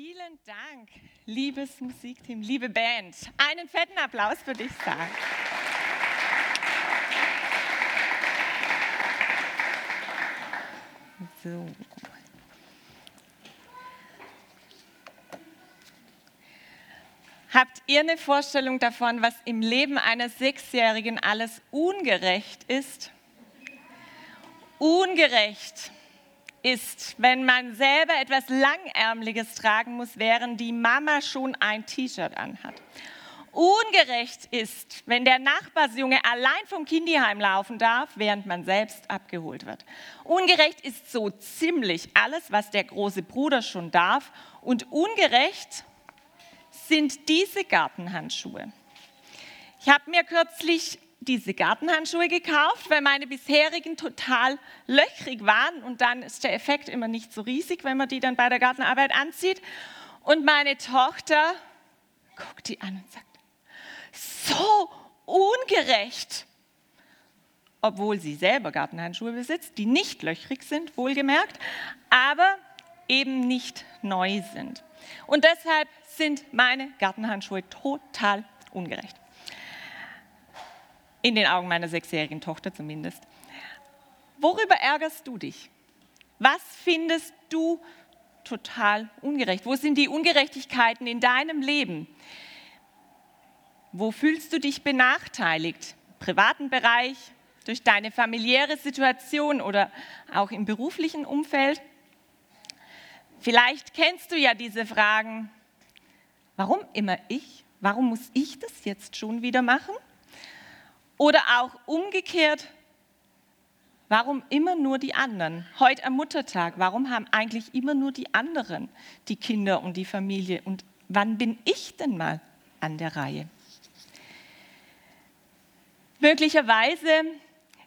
Vielen Dank, liebes Musikteam, liebe Band. Einen fetten Applaus für dich sagen. So. Habt ihr eine Vorstellung davon, was im Leben einer Sechsjährigen alles ungerecht ist? Ungerecht ist, wenn man selber etwas Langärmliches tragen muss, während die Mama schon ein T-Shirt anhat. Ungerecht ist, wenn der Nachbarsjunge allein vom Kinderheim laufen darf, während man selbst abgeholt wird. Ungerecht ist so ziemlich alles, was der große Bruder schon darf. Und ungerecht sind diese Gartenhandschuhe. Ich habe mir kürzlich diese Gartenhandschuhe gekauft, weil meine bisherigen total löchrig waren und dann ist der Effekt immer nicht so riesig, wenn man die dann bei der Gartenarbeit anzieht. Und meine Tochter guckt die an und sagt, so ungerecht. Obwohl sie selber Gartenhandschuhe besitzt, die nicht löchrig sind, wohlgemerkt, aber eben nicht neu sind. Und deshalb sind meine Gartenhandschuhe total ungerecht. In den Augen meiner sechsjährigen Tochter zumindest. Worüber ärgerst du dich? Was findest du total ungerecht? Wo sind die Ungerechtigkeiten in deinem Leben? Wo fühlst du dich benachteiligt? Im privaten Bereich, durch deine familiäre Situation oder auch im beruflichen Umfeld? Vielleicht kennst du ja diese Fragen. Warum immer ich? Warum muss ich das jetzt schon wieder machen? Oder auch umgekehrt, warum immer nur die anderen? Heute am Muttertag, warum haben eigentlich immer nur die anderen die Kinder und die Familie? Und wann bin ich denn mal an der Reihe? Möglicherweise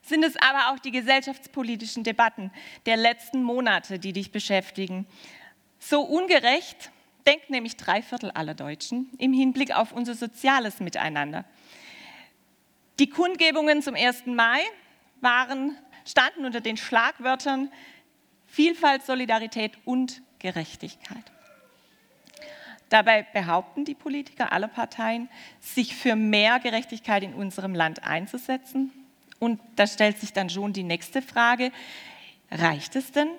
sind es aber auch die gesellschaftspolitischen Debatten der letzten Monate, die dich beschäftigen. So ungerecht denkt nämlich drei Viertel aller Deutschen im Hinblick auf unser soziales Miteinander. Die Kundgebungen zum 1. Mai waren, standen unter den Schlagwörtern Vielfalt, Solidarität und Gerechtigkeit. Dabei behaupten die Politiker aller Parteien, sich für mehr Gerechtigkeit in unserem Land einzusetzen. Und da stellt sich dann schon die nächste Frage, reicht es denn,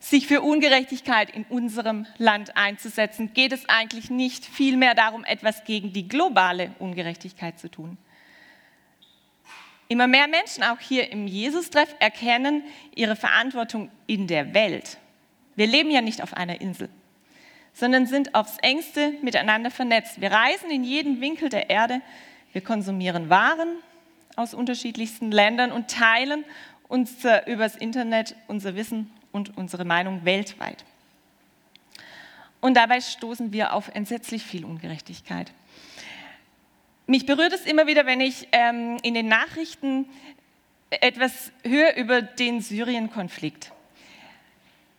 sich für Ungerechtigkeit in unserem Land einzusetzen? Geht es eigentlich nicht vielmehr darum, etwas gegen die globale Ungerechtigkeit zu tun? Immer mehr Menschen, auch hier im Jesus-Treff, erkennen ihre Verantwortung in der Welt. Wir leben ja nicht auf einer Insel, sondern sind aufs engste miteinander vernetzt. Wir reisen in jeden Winkel der Erde, wir konsumieren Waren aus unterschiedlichsten Ländern und teilen uns übers Internet unser Wissen und unsere Meinung weltweit. Und dabei stoßen wir auf entsetzlich viel Ungerechtigkeit. Mich berührt es immer wieder, wenn ich ähm, in den Nachrichten etwas höre über den Syrien-Konflikt.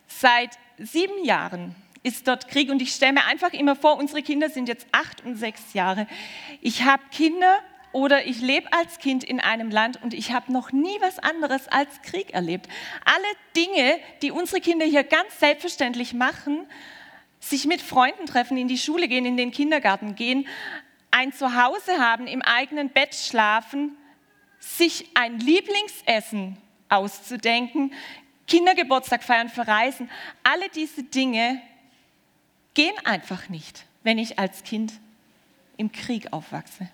Seit sieben Jahren ist dort Krieg und ich stelle mir einfach immer vor, unsere Kinder sind jetzt acht und sechs Jahre. Ich habe Kinder oder ich lebe als Kind in einem Land und ich habe noch nie was anderes als Krieg erlebt. Alle Dinge, die unsere Kinder hier ganz selbstverständlich machen, sich mit Freunden treffen, in die Schule gehen, in den Kindergarten gehen, ein Zuhause haben, im eigenen Bett schlafen, sich ein Lieblingsessen auszudenken, Kindergeburtstag feiern, verreisen. Alle diese Dinge gehen einfach nicht, wenn ich als Kind im Krieg aufwachse.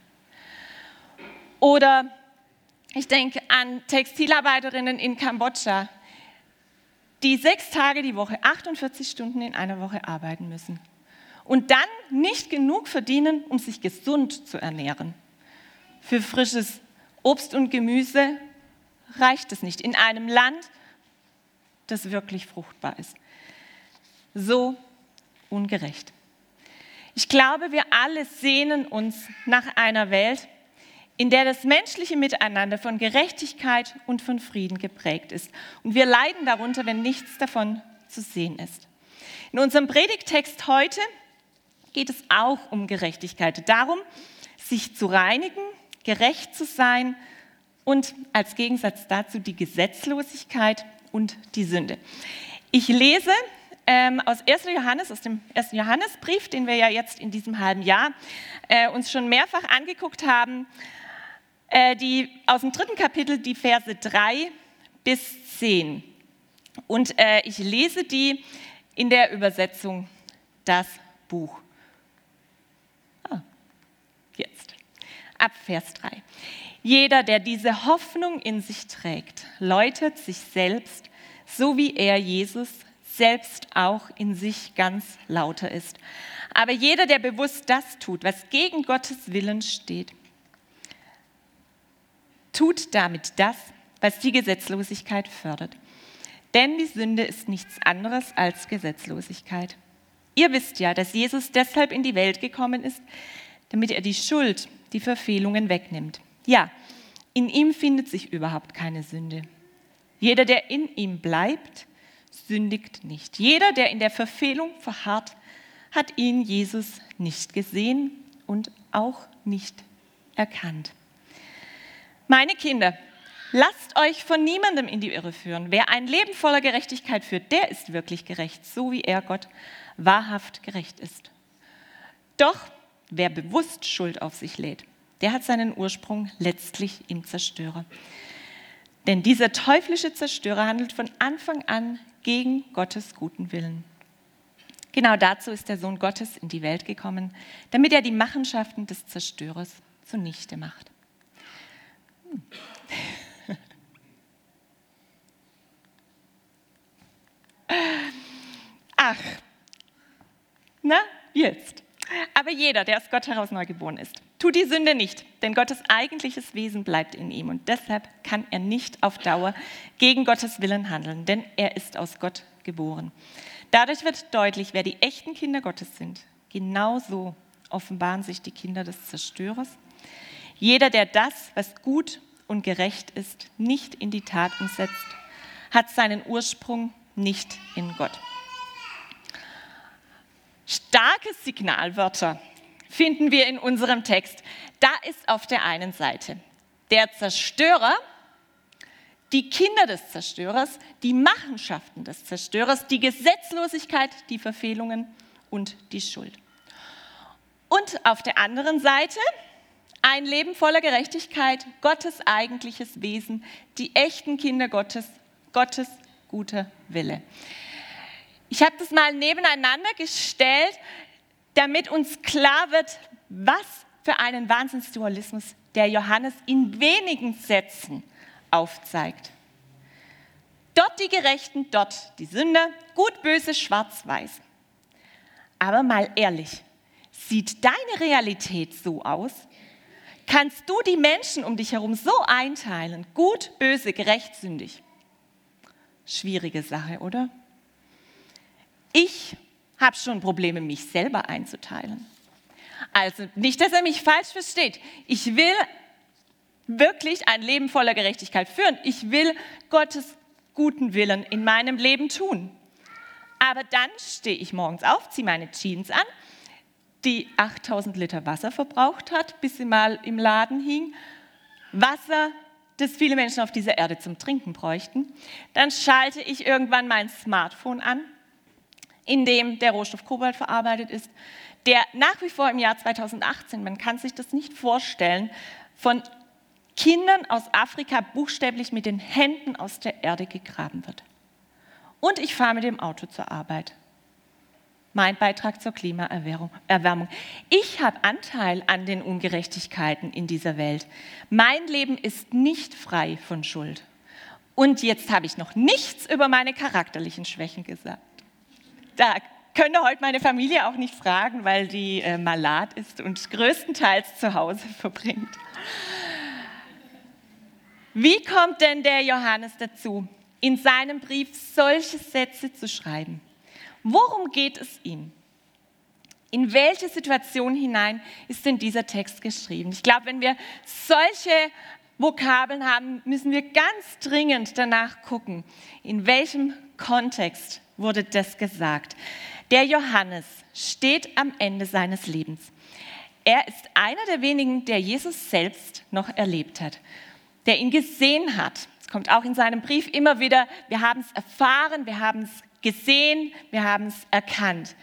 Oder ich denke an Textilarbeiterinnen in Kambodscha, die sechs Tage die Woche, 48 Stunden in einer Woche arbeiten müssen und dann nicht genug verdienen, um sich gesund zu ernähren. Für frisches Obst und Gemüse reicht es nicht in einem Land, das wirklich fruchtbar ist. So ungerecht. Ich glaube, wir alle sehnen uns nach einer Welt, in der das menschliche Miteinander von Gerechtigkeit und von Frieden geprägt ist. Und wir leiden darunter, wenn nichts davon zu sehen ist. In unserem Predigtext heute geht es auch um Gerechtigkeit. Darum, sich zu reinigen, gerecht zu sein und als Gegensatz dazu die Gesetzlosigkeit und die Sünde. Ich lese ähm, aus 1. Johannes, aus dem 1. Johannesbrief, den wir ja jetzt in diesem halben Jahr äh, uns schon mehrfach angeguckt haben, äh, die, aus dem dritten Kapitel die Verse 3 bis 10. Und äh, ich lese die in der Übersetzung Das Buch. Jetzt. Ab Vers 3. Jeder, der diese Hoffnung in sich trägt, läutet sich selbst, so wie er, Jesus, selbst auch in sich ganz lauter ist. Aber jeder, der bewusst das tut, was gegen Gottes Willen steht, tut damit das, was die Gesetzlosigkeit fördert. Denn die Sünde ist nichts anderes als Gesetzlosigkeit. Ihr wisst ja, dass Jesus deshalb in die Welt gekommen ist, damit er die Schuld, die Verfehlungen wegnimmt. Ja, in ihm findet sich überhaupt keine Sünde. Jeder, der in ihm bleibt, sündigt nicht. Jeder, der in der Verfehlung verharrt, hat ihn, Jesus, nicht gesehen und auch nicht erkannt. Meine Kinder, lasst euch von niemandem in die Irre führen. Wer ein Leben voller Gerechtigkeit führt, der ist wirklich gerecht, so wie er Gott wahrhaft gerecht ist. Doch wer bewusst Schuld auf sich lädt, der hat seinen Ursprung letztlich im Zerstörer. Denn dieser teuflische Zerstörer handelt von Anfang an gegen Gottes guten Willen. Genau dazu ist der Sohn Gottes in die Welt gekommen, damit er die Machenschaften des Zerstörers zunichte macht. Ach, na, jetzt. Aber jeder, der aus Gott heraus neugeboren ist, tut die Sünde nicht, denn Gottes eigentliches Wesen bleibt in ihm und deshalb kann er nicht auf Dauer gegen Gottes Willen handeln, denn er ist aus Gott geboren. Dadurch wird deutlich, wer die echten Kinder Gottes sind. Genauso offenbaren sich die Kinder des Zerstörers. Jeder, der das, was gut und gerecht ist, nicht in die Tat umsetzt, hat seinen Ursprung nicht in Gott. Starke Signalwörter finden wir in unserem Text. Da ist auf der einen Seite der Zerstörer, die Kinder des Zerstörers, die Machenschaften des Zerstörers, die Gesetzlosigkeit, die Verfehlungen und die Schuld. Und auf der anderen Seite ein Leben voller Gerechtigkeit, Gottes eigentliches Wesen, die echten Kinder Gottes, Gottes guter Wille. Ich habe das mal nebeneinander gestellt, damit uns klar wird, was für einen Wahnsinnsdualismus der Johannes in wenigen Sätzen aufzeigt. Dort die Gerechten, dort die Sünder, gut, böse, schwarz, weiß. Aber mal ehrlich, sieht deine Realität so aus? Kannst du die Menschen um dich herum so einteilen? Gut, böse, gerecht, sündig? Schwierige Sache, oder? Ich habe schon Probleme, mich selber einzuteilen. Also nicht, dass er mich falsch versteht. Ich will wirklich ein Leben voller Gerechtigkeit führen. Ich will Gottes guten Willen in meinem Leben tun. Aber dann stehe ich morgens auf, ziehe meine Jeans an, die 8000 Liter Wasser verbraucht hat, bis sie mal im Laden hing. Wasser, das viele Menschen auf dieser Erde zum Trinken bräuchten. Dann schalte ich irgendwann mein Smartphone an in dem der Rohstoff Kobalt verarbeitet ist, der nach wie vor im Jahr 2018, man kann sich das nicht vorstellen, von Kindern aus Afrika buchstäblich mit den Händen aus der Erde gegraben wird. Und ich fahre mit dem Auto zur Arbeit. Mein Beitrag zur Klimaerwärmung. Ich habe Anteil an den Ungerechtigkeiten in dieser Welt. Mein Leben ist nicht frei von Schuld. Und jetzt habe ich noch nichts über meine charakterlichen Schwächen gesagt. Da könnte heute meine Familie auch nicht fragen, weil die äh, malat ist und größtenteils zu Hause verbringt. Wie kommt denn der Johannes dazu, in seinem Brief solche Sätze zu schreiben? Worum geht es ihm? In welche Situation hinein ist denn dieser Text geschrieben? Ich glaube, wenn wir solche Vokabeln haben, müssen wir ganz dringend danach gucken, in welchem Kontext wurde das gesagt. Der Johannes steht am Ende seines Lebens. Er ist einer der wenigen, der Jesus selbst noch erlebt hat, der ihn gesehen hat. Es kommt auch in seinem Brief immer wieder, wir haben es erfahren, wir haben es gesehen, wir haben es erkannt.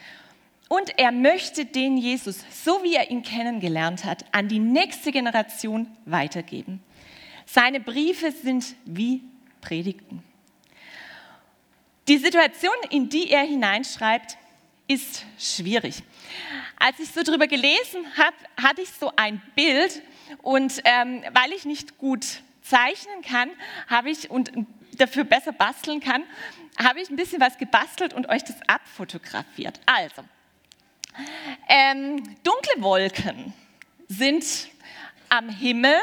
Und er möchte den Jesus, so wie er ihn kennengelernt hat, an die nächste Generation weitergeben. Seine Briefe sind wie Predigten. Die Situation, in die er hineinschreibt, ist schwierig. Als ich so drüber gelesen habe, hatte ich so ein Bild und ähm, weil ich nicht gut zeichnen kann, habe ich und dafür besser basteln kann, habe ich ein bisschen was gebastelt und euch das abfotografiert. Also, ähm, dunkle Wolken sind am Himmel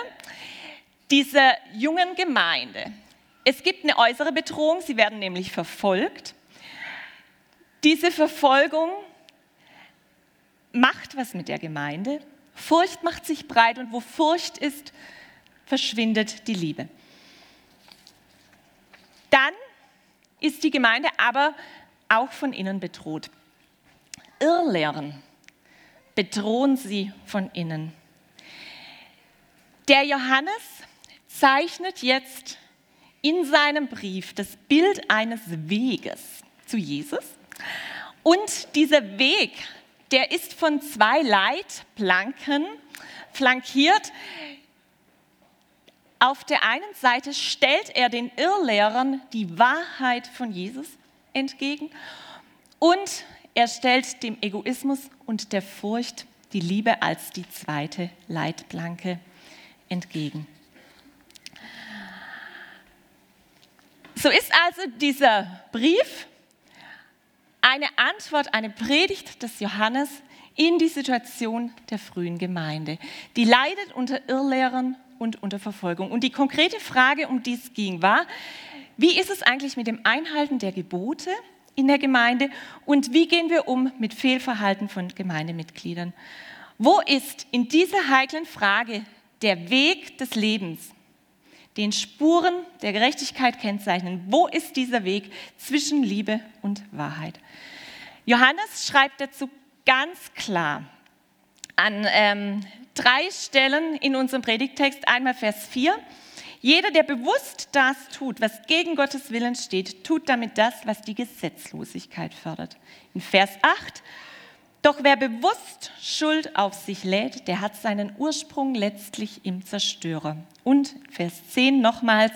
dieser jungen Gemeinde. Es gibt eine äußere Bedrohung, sie werden nämlich verfolgt. Diese Verfolgung macht was mit der Gemeinde. Furcht macht sich breit und wo Furcht ist, verschwindet die Liebe. Dann ist die Gemeinde aber auch von innen bedroht. Irrlehren bedrohen sie von innen. Der Johannes zeichnet jetzt in seinem Brief das Bild eines Weges zu Jesus. Und dieser Weg, der ist von zwei Leitplanken flankiert. Auf der einen Seite stellt er den Irrlehrern die Wahrheit von Jesus entgegen und er stellt dem Egoismus und der Furcht die Liebe als die zweite Leitplanke entgegen. So ist also dieser Brief eine Antwort, eine Predigt des Johannes in die Situation der frühen Gemeinde. Die leidet unter Irrlehren und unter Verfolgung. Und die konkrete Frage, um die es ging, war, wie ist es eigentlich mit dem Einhalten der Gebote in der Gemeinde und wie gehen wir um mit Fehlverhalten von Gemeindemitgliedern? Wo ist in dieser heiklen Frage der Weg des Lebens, den Spuren der Gerechtigkeit kennzeichnen? Wo ist dieser Weg zwischen Liebe und Wahrheit? Johannes schreibt dazu ganz klar an ähm, drei Stellen in unserem Predigtext, einmal Vers 4, jeder, der bewusst das tut, was gegen Gottes Willen steht, tut damit das, was die Gesetzlosigkeit fördert. In Vers 8, doch wer bewusst Schuld auf sich lädt, der hat seinen Ursprung letztlich im Zerstörer. Und Vers 10 nochmals,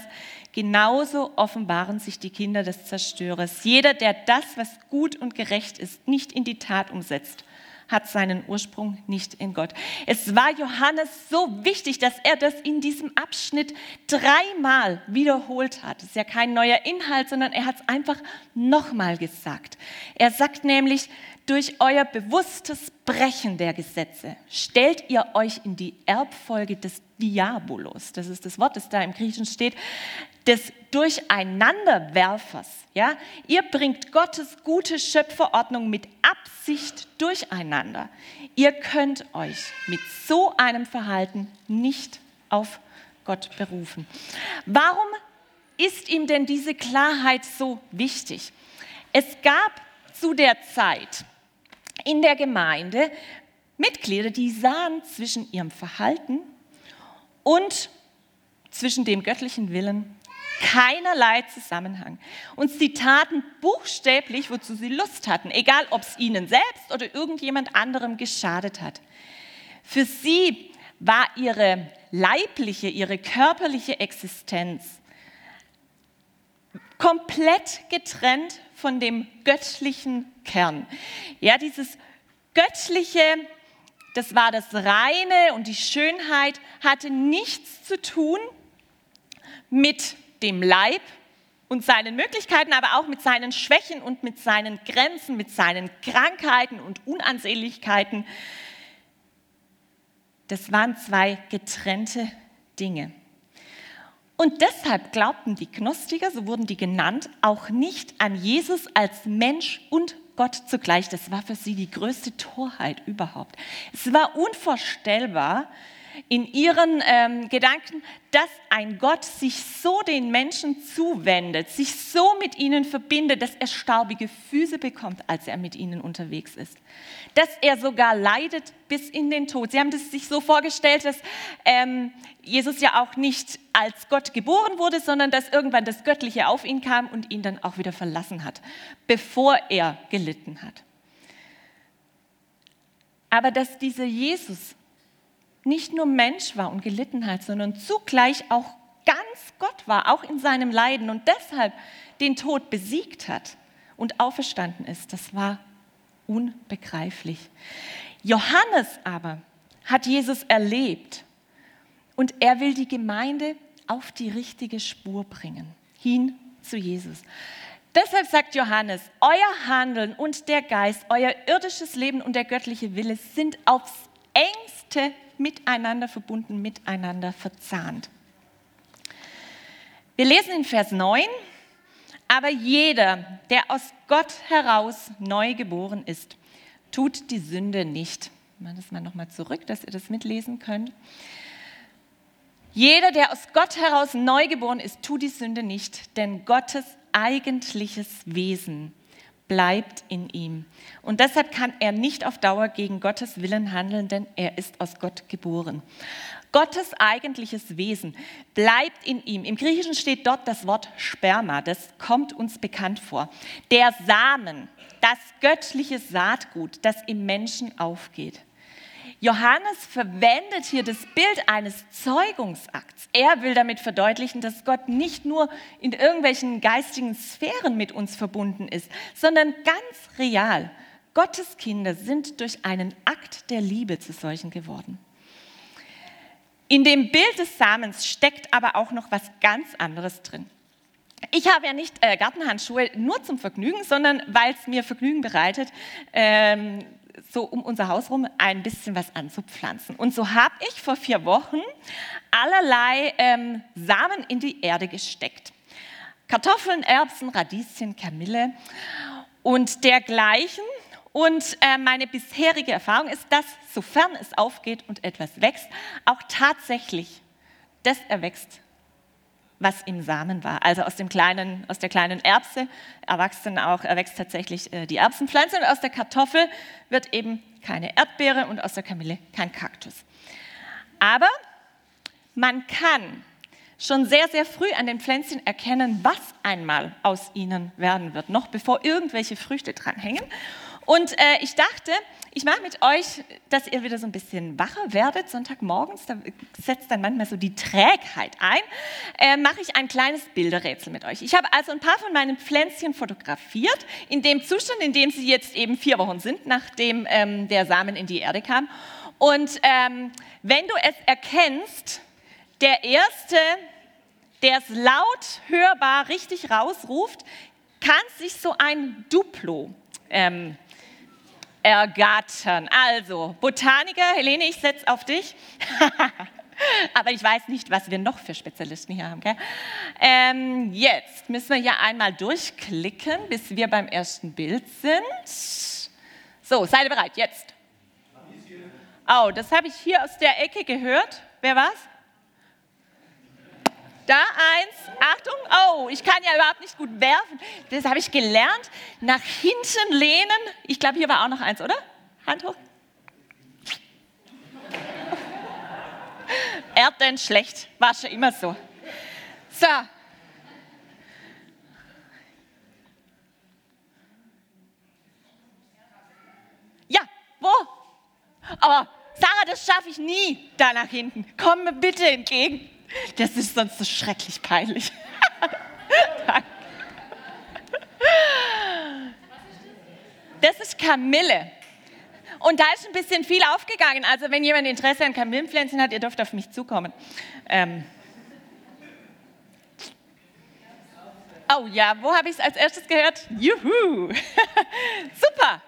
genauso offenbaren sich die Kinder des Zerstörers. Jeder, der das, was gut und gerecht ist, nicht in die Tat umsetzt, hat seinen Ursprung nicht in Gott. Es war Johannes so wichtig, dass er das in diesem Abschnitt dreimal wiederholt hat. Das ist ja kein neuer Inhalt, sondern er hat es einfach nochmal gesagt. Er sagt nämlich, durch euer bewusstes Brechen der Gesetze stellt ihr euch in die Erbfolge des Diabolos. Das ist das Wort, das da im Griechischen steht des Durcheinanderwerfers. Ja? Ihr bringt Gottes gute Schöpferordnung mit Absicht durcheinander. Ihr könnt euch mit so einem Verhalten nicht auf Gott berufen. Warum ist ihm denn diese Klarheit so wichtig? Es gab zu der Zeit in der Gemeinde Mitglieder, die sahen zwischen ihrem Verhalten und zwischen dem göttlichen Willen keinerlei Zusammenhang. Und sie taten buchstäblich, wozu sie Lust hatten, egal ob es ihnen selbst oder irgendjemand anderem geschadet hat. Für sie war ihre leibliche, ihre körperliche Existenz komplett getrennt von dem göttlichen Kern. Ja, dieses göttliche, das war das Reine und die Schönheit, hatte nichts zu tun mit dem Leib und seinen Möglichkeiten, aber auch mit seinen Schwächen und mit seinen Grenzen, mit seinen Krankheiten und Unansehnlichkeiten. Das waren zwei getrennte Dinge. Und deshalb glaubten die Gnostiker, so wurden die genannt, auch nicht an Jesus als Mensch und Gott zugleich. Das war für sie die größte Torheit überhaupt. Es war unvorstellbar, in ihren ähm, Gedanken, dass ein Gott sich so den Menschen zuwendet, sich so mit ihnen verbindet, dass er staubige Füße bekommt, als er mit ihnen unterwegs ist. Dass er sogar leidet bis in den Tod. Sie haben das sich so vorgestellt, dass ähm, Jesus ja auch nicht als Gott geboren wurde, sondern dass irgendwann das Göttliche auf ihn kam und ihn dann auch wieder verlassen hat, bevor er gelitten hat. Aber dass dieser Jesus nicht nur Mensch war und gelitten hat, sondern zugleich auch ganz Gott war, auch in seinem Leiden und deshalb den Tod besiegt hat und auferstanden ist, das war unbegreiflich. Johannes aber hat Jesus erlebt und er will die Gemeinde auf die richtige Spur bringen, hin zu Jesus. Deshalb sagt Johannes, euer Handeln und der Geist, euer irdisches Leben und der göttliche Wille sind aufs engste miteinander verbunden, miteinander verzahnt. Wir lesen in Vers 9, aber jeder, der aus Gott heraus neu geboren ist, tut die Sünde nicht. Ich mache das mal nochmal zurück, dass ihr das mitlesen könnt. Jeder, der aus Gott heraus neu geboren ist, tut die Sünde nicht, denn Gottes eigentliches Wesen bleibt in ihm. Und deshalb kann er nicht auf Dauer gegen Gottes Willen handeln, denn er ist aus Gott geboren. Gottes eigentliches Wesen bleibt in ihm. Im Griechischen steht dort das Wort Sperma, das kommt uns bekannt vor. Der Samen, das göttliche Saatgut, das im Menschen aufgeht. Johannes verwendet hier das Bild eines Zeugungsakts. Er will damit verdeutlichen, dass Gott nicht nur in irgendwelchen geistigen Sphären mit uns verbunden ist, sondern ganz real. Gottes Kinder sind durch einen Akt der Liebe zu solchen geworden. In dem Bild des Samens steckt aber auch noch was ganz anderes drin. Ich habe ja nicht äh, Gartenhandschuhe nur zum Vergnügen, sondern weil es mir Vergnügen bereitet, ähm, so um unser Haus rum ein bisschen was anzupflanzen. Und so habe ich vor vier Wochen allerlei ähm, Samen in die Erde gesteckt. Kartoffeln, Erbsen, Radieschen, Kamille und dergleichen. Und äh, meine bisherige Erfahrung ist, dass sofern es aufgeht und etwas wächst, auch tatsächlich das erwächst, was im Samen war. Also aus, dem kleinen, aus der kleinen Erbse dann auch, erwächst tatsächlich äh, die Erbsenpflanze und aus der Kartoffel wird eben keine Erdbeere und aus der Kamille kein Kaktus. Aber man kann schon sehr, sehr früh an den Pflänzchen erkennen, was einmal aus ihnen werden wird, noch bevor irgendwelche Früchte dranhängen. Und äh, ich dachte, ich mache mit euch, dass ihr wieder so ein bisschen wacher werdet. Sonntagmorgens, da setzt dann manchmal so die Trägheit ein, äh, mache ich ein kleines Bilderrätsel mit euch. Ich habe also ein paar von meinen Pflänzchen fotografiert, in dem Zustand, in dem sie jetzt eben vier Wochen sind, nachdem ähm, der Samen in die Erde kam. Und ähm, wenn du es erkennst, der Erste, der es laut hörbar richtig rausruft, kann sich so ein Duplo ähm, ergattern. Also, Botaniker, Helene, ich setze auf dich. Aber ich weiß nicht, was wir noch für Spezialisten hier haben. Ähm, jetzt müssen wir hier einmal durchklicken, bis wir beim ersten Bild sind. So, seid ihr bereit? Jetzt. Oh, das habe ich hier aus der Ecke gehört. Wer war's? Da eins. Achtung. Oh, ich kann ja überhaupt nicht gut werfen. Das habe ich gelernt. Nach hinten lehnen. Ich glaube, hier war auch noch eins, oder? Hand hoch. Erdbeeren schlecht. War schon immer so. So. Ja, wo? Aber Sarah, das schaffe ich nie da nach hinten. Komm mir bitte entgegen. Das ist sonst so schrecklich peinlich. das ist Kamille. Und da ist ein bisschen viel aufgegangen. Also wenn jemand Interesse an Kamillenpflänzchen hat, ihr dürft auf mich zukommen. Ähm. Oh ja, wo habe ich es als erstes gehört? Juhu! Super!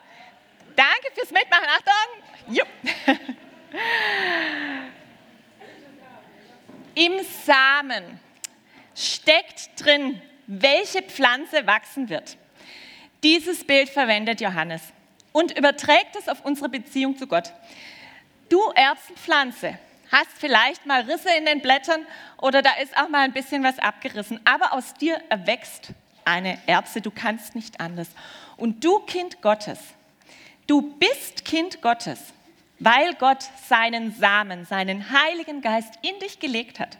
Danke fürs Mitmachen. Achtung! Jupp. Im Samen steckt drin, welche Pflanze wachsen wird. Dieses Bild verwendet Johannes und überträgt es auf unsere Beziehung zu Gott. Du Erbsenpflanze hast vielleicht mal Risse in den Blättern oder da ist auch mal ein bisschen was abgerissen. Aber aus dir erwächst eine Erbse, du kannst nicht anders. Und du Kind Gottes, du bist Kind Gottes, weil Gott seinen Samen, seinen Heiligen Geist in dich gelegt hat.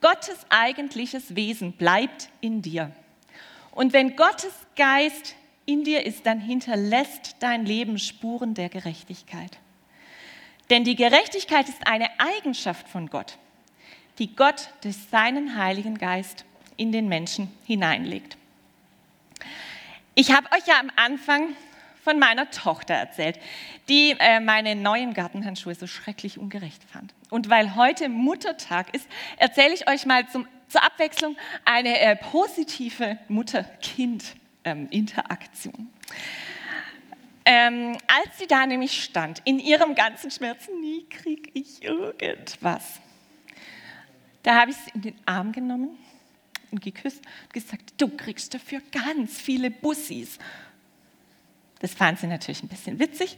Gottes eigentliches Wesen bleibt in dir. Und wenn Gottes Geist in dir ist, dann hinterlässt dein Leben Spuren der Gerechtigkeit. Denn die Gerechtigkeit ist eine Eigenschaft von Gott, die Gott durch seinen Heiligen Geist in den Menschen hineinlegt. Ich habe euch ja am Anfang von meiner Tochter erzählt, die äh, meine neuen Gartenhandschuhe so schrecklich ungerecht fand. Und weil heute Muttertag ist, erzähle ich euch mal zum, zur Abwechslung eine äh, positive Mutter-Kind-Interaktion. Ähm, ähm, als sie da nämlich stand, in ihrem ganzen Schmerz, nie kriege ich irgendwas. Da habe ich sie in den Arm genommen und geküsst und gesagt, du kriegst dafür ganz viele Bussis. Das fand sie natürlich ein bisschen witzig.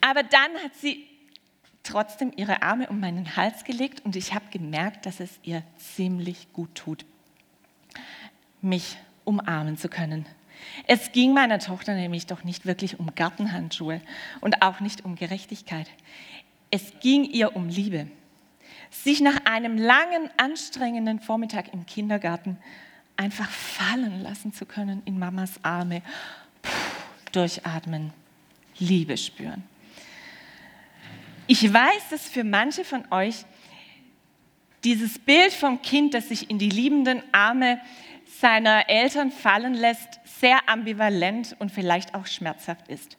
Aber dann hat sie trotzdem ihre Arme um meinen Hals gelegt und ich habe gemerkt, dass es ihr ziemlich gut tut, mich umarmen zu können. Es ging meiner Tochter nämlich doch nicht wirklich um Gartenhandschuhe und auch nicht um Gerechtigkeit. Es ging ihr um Liebe. Sich nach einem langen, anstrengenden Vormittag im Kindergarten einfach fallen lassen zu können in Mamas Arme, durchatmen, Liebe spüren. Ich weiß, dass für manche von euch dieses Bild vom Kind, das sich in die liebenden Arme seiner Eltern fallen lässt, sehr ambivalent und vielleicht auch schmerzhaft ist.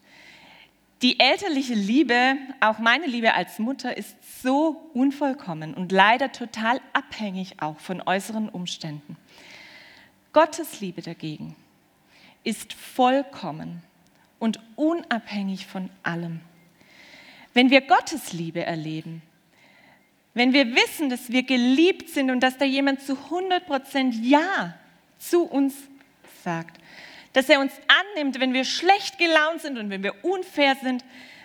Die elterliche Liebe, auch meine Liebe als Mutter, ist so unvollkommen und leider total abhängig auch von äußeren Umständen. Gottes Liebe dagegen ist vollkommen und unabhängig von allem. Wenn wir Gottes Liebe erleben, wenn wir wissen, dass wir geliebt sind und dass da jemand zu 100 Prozent Ja zu uns sagt. Dass er uns annimmt, wenn wir schlecht gelaunt sind und wenn wir unfair sind,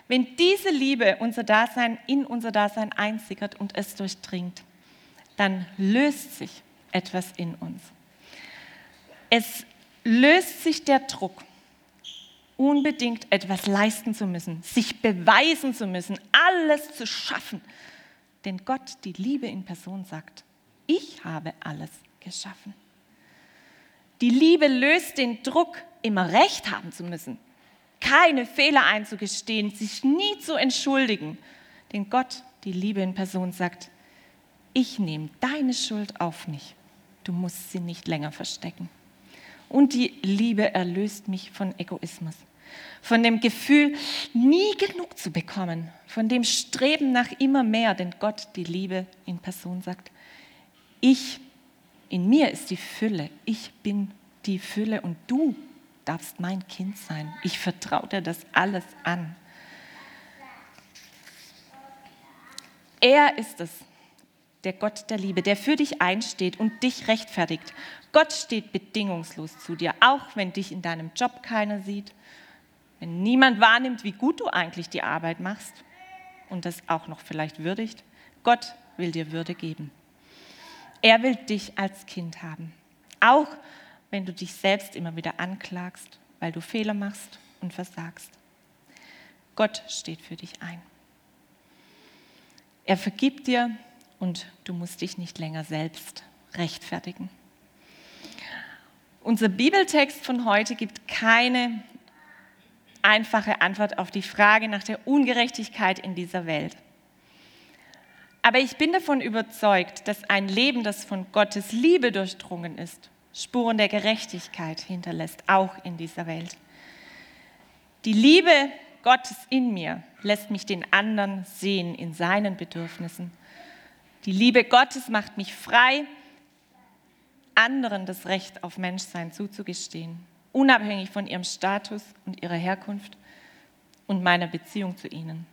wenn diese Liebe unser Dasein in unser Dasein einsickert und es durchdringt, dann löst sich etwas in uns. Es löst sich der Druck, unbedingt etwas leisten zu müssen, sich beweisen zu müssen, alles zu schaffen. Denn Gott, die Liebe in Person, sagt, ich habe alles geschaffen. Die Liebe löst den Druck, immer recht haben zu müssen, keine Fehler einzugestehen, sich nie zu entschuldigen. Denn Gott, die Liebe in Person, sagt, ich nehme deine Schuld auf mich. Du musst sie nicht länger verstecken. Und die Liebe erlöst mich von Egoismus, von dem Gefühl, nie genug zu bekommen, von dem Streben nach immer mehr, denn Gott, die Liebe in Person, sagt, ich in mir ist die Fülle. Ich bin die Fülle und du darfst mein Kind sein. Ich vertraue dir das alles an. Er ist es, der Gott der Liebe, der für dich einsteht und dich rechtfertigt. Gott steht bedingungslos zu dir, auch wenn dich in deinem Job keiner sieht, wenn niemand wahrnimmt, wie gut du eigentlich die Arbeit machst und das auch noch vielleicht würdigt. Gott will dir Würde geben. Er will dich als Kind haben. Auch wenn du dich selbst immer wieder anklagst, weil du Fehler machst und versagst. Gott steht für dich ein. Er vergibt dir und du musst dich nicht länger selbst rechtfertigen. Unser Bibeltext von heute gibt keine einfache Antwort auf die Frage nach der Ungerechtigkeit in dieser Welt. Aber ich bin davon überzeugt, dass ein Leben, das von Gottes Liebe durchdrungen ist, Spuren der Gerechtigkeit hinterlässt, auch in dieser Welt. Die Liebe Gottes in mir lässt mich den anderen sehen in seinen Bedürfnissen. Die Liebe Gottes macht mich frei, anderen das Recht auf Menschsein zuzugestehen, unabhängig von ihrem Status und ihrer Herkunft und meiner Beziehung zu ihnen.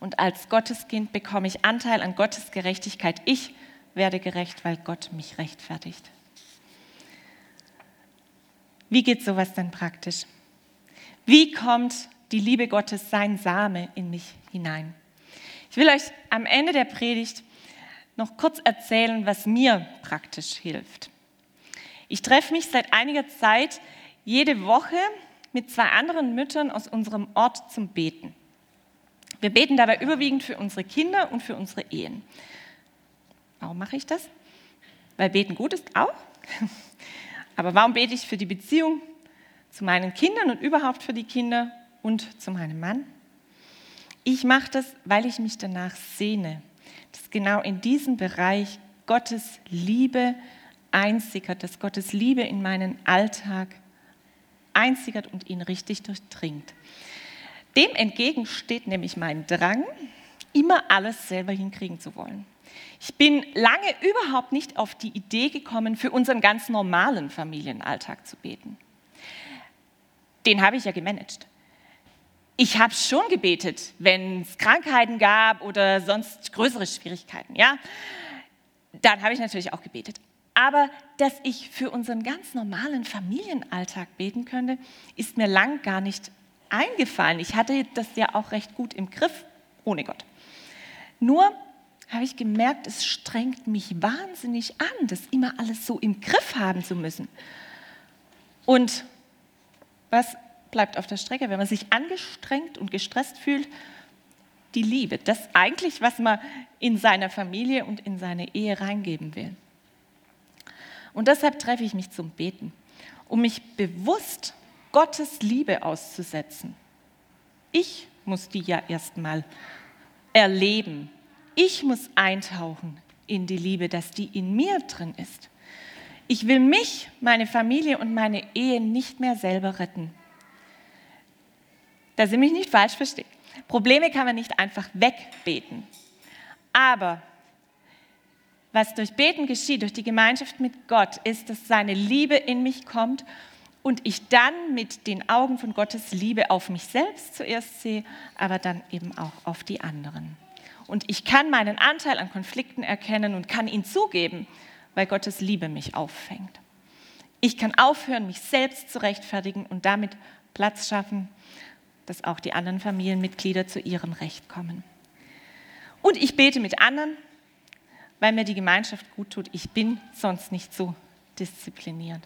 Und als Gotteskind bekomme ich Anteil an Gottes Gerechtigkeit. Ich werde gerecht, weil Gott mich rechtfertigt. Wie geht sowas denn praktisch? Wie kommt die Liebe Gottes, sein Same in mich hinein? Ich will euch am Ende der Predigt noch kurz erzählen, was mir praktisch hilft. Ich treffe mich seit einiger Zeit jede Woche mit zwei anderen Müttern aus unserem Ort zum Beten. Wir beten dabei überwiegend für unsere Kinder und für unsere Ehen. Warum mache ich das? Weil Beten gut ist auch. Aber warum bete ich für die Beziehung zu meinen Kindern und überhaupt für die Kinder und zu meinem Mann? Ich mache das, weil ich mich danach sehne, dass genau in diesem Bereich Gottes Liebe einsickert, dass Gottes Liebe in meinen Alltag einsickert und ihn richtig durchdringt. Dem entgegen steht nämlich mein Drang, immer alles selber hinkriegen zu wollen. Ich bin lange überhaupt nicht auf die Idee gekommen, für unseren ganz normalen Familienalltag zu beten. Den habe ich ja gemanagt. Ich habe schon gebetet, wenn es Krankheiten gab oder sonst größere Schwierigkeiten. Ja, dann habe ich natürlich auch gebetet. Aber dass ich für unseren ganz normalen Familienalltag beten könnte, ist mir lang gar nicht eingefallen. Ich hatte das ja auch recht gut im Griff, ohne Gott. Nur habe ich gemerkt, es strengt mich wahnsinnig an, das immer alles so im Griff haben zu müssen. Und was bleibt auf der Strecke, wenn man sich angestrengt und gestresst fühlt? Die Liebe, das eigentlich, was man in seiner Familie und in seine Ehe reingeben will. Und deshalb treffe ich mich zum Beten, um mich bewusst Gottes Liebe auszusetzen. Ich muss die ja erstmal erleben. Ich muss eintauchen in die Liebe, dass die in mir drin ist. Ich will mich, meine Familie und meine Ehe nicht mehr selber retten. Dass Sie mich nicht falsch verstehen. Probleme kann man nicht einfach wegbeten. Aber was durch Beten geschieht, durch die Gemeinschaft mit Gott, ist, dass seine Liebe in mich kommt und ich dann mit den Augen von Gottes Liebe auf mich selbst zuerst sehe, aber dann eben auch auf die anderen. Und ich kann meinen Anteil an Konflikten erkennen und kann ihn zugeben, weil Gottes Liebe mich auffängt. Ich kann aufhören, mich selbst zu rechtfertigen und damit Platz schaffen, dass auch die anderen Familienmitglieder zu ihrem Recht kommen. Und ich bete mit anderen, weil mir die Gemeinschaft gut tut. Ich bin sonst nicht so diszipliniert.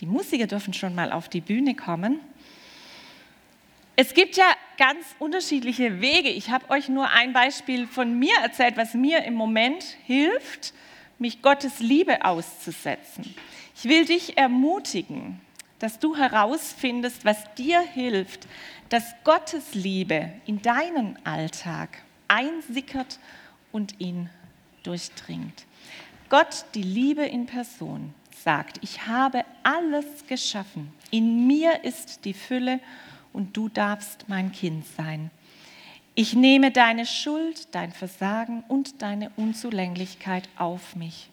Die Musiker dürfen schon mal auf die Bühne kommen. Es gibt ja ganz unterschiedliche Wege. Ich habe euch nur ein Beispiel von mir erzählt, was mir im Moment hilft, mich Gottes Liebe auszusetzen. Ich will dich ermutigen, dass du herausfindest, was dir hilft, dass Gottes Liebe in deinen Alltag einsickert und ihn durchdringt. Gott, die Liebe in Person, sagt, ich habe alles geschaffen. In mir ist die Fülle und du darfst mein Kind sein. Ich nehme deine Schuld, dein Versagen und deine Unzulänglichkeit auf mich.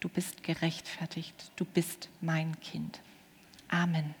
Du bist gerechtfertigt, du bist mein Kind. Amen.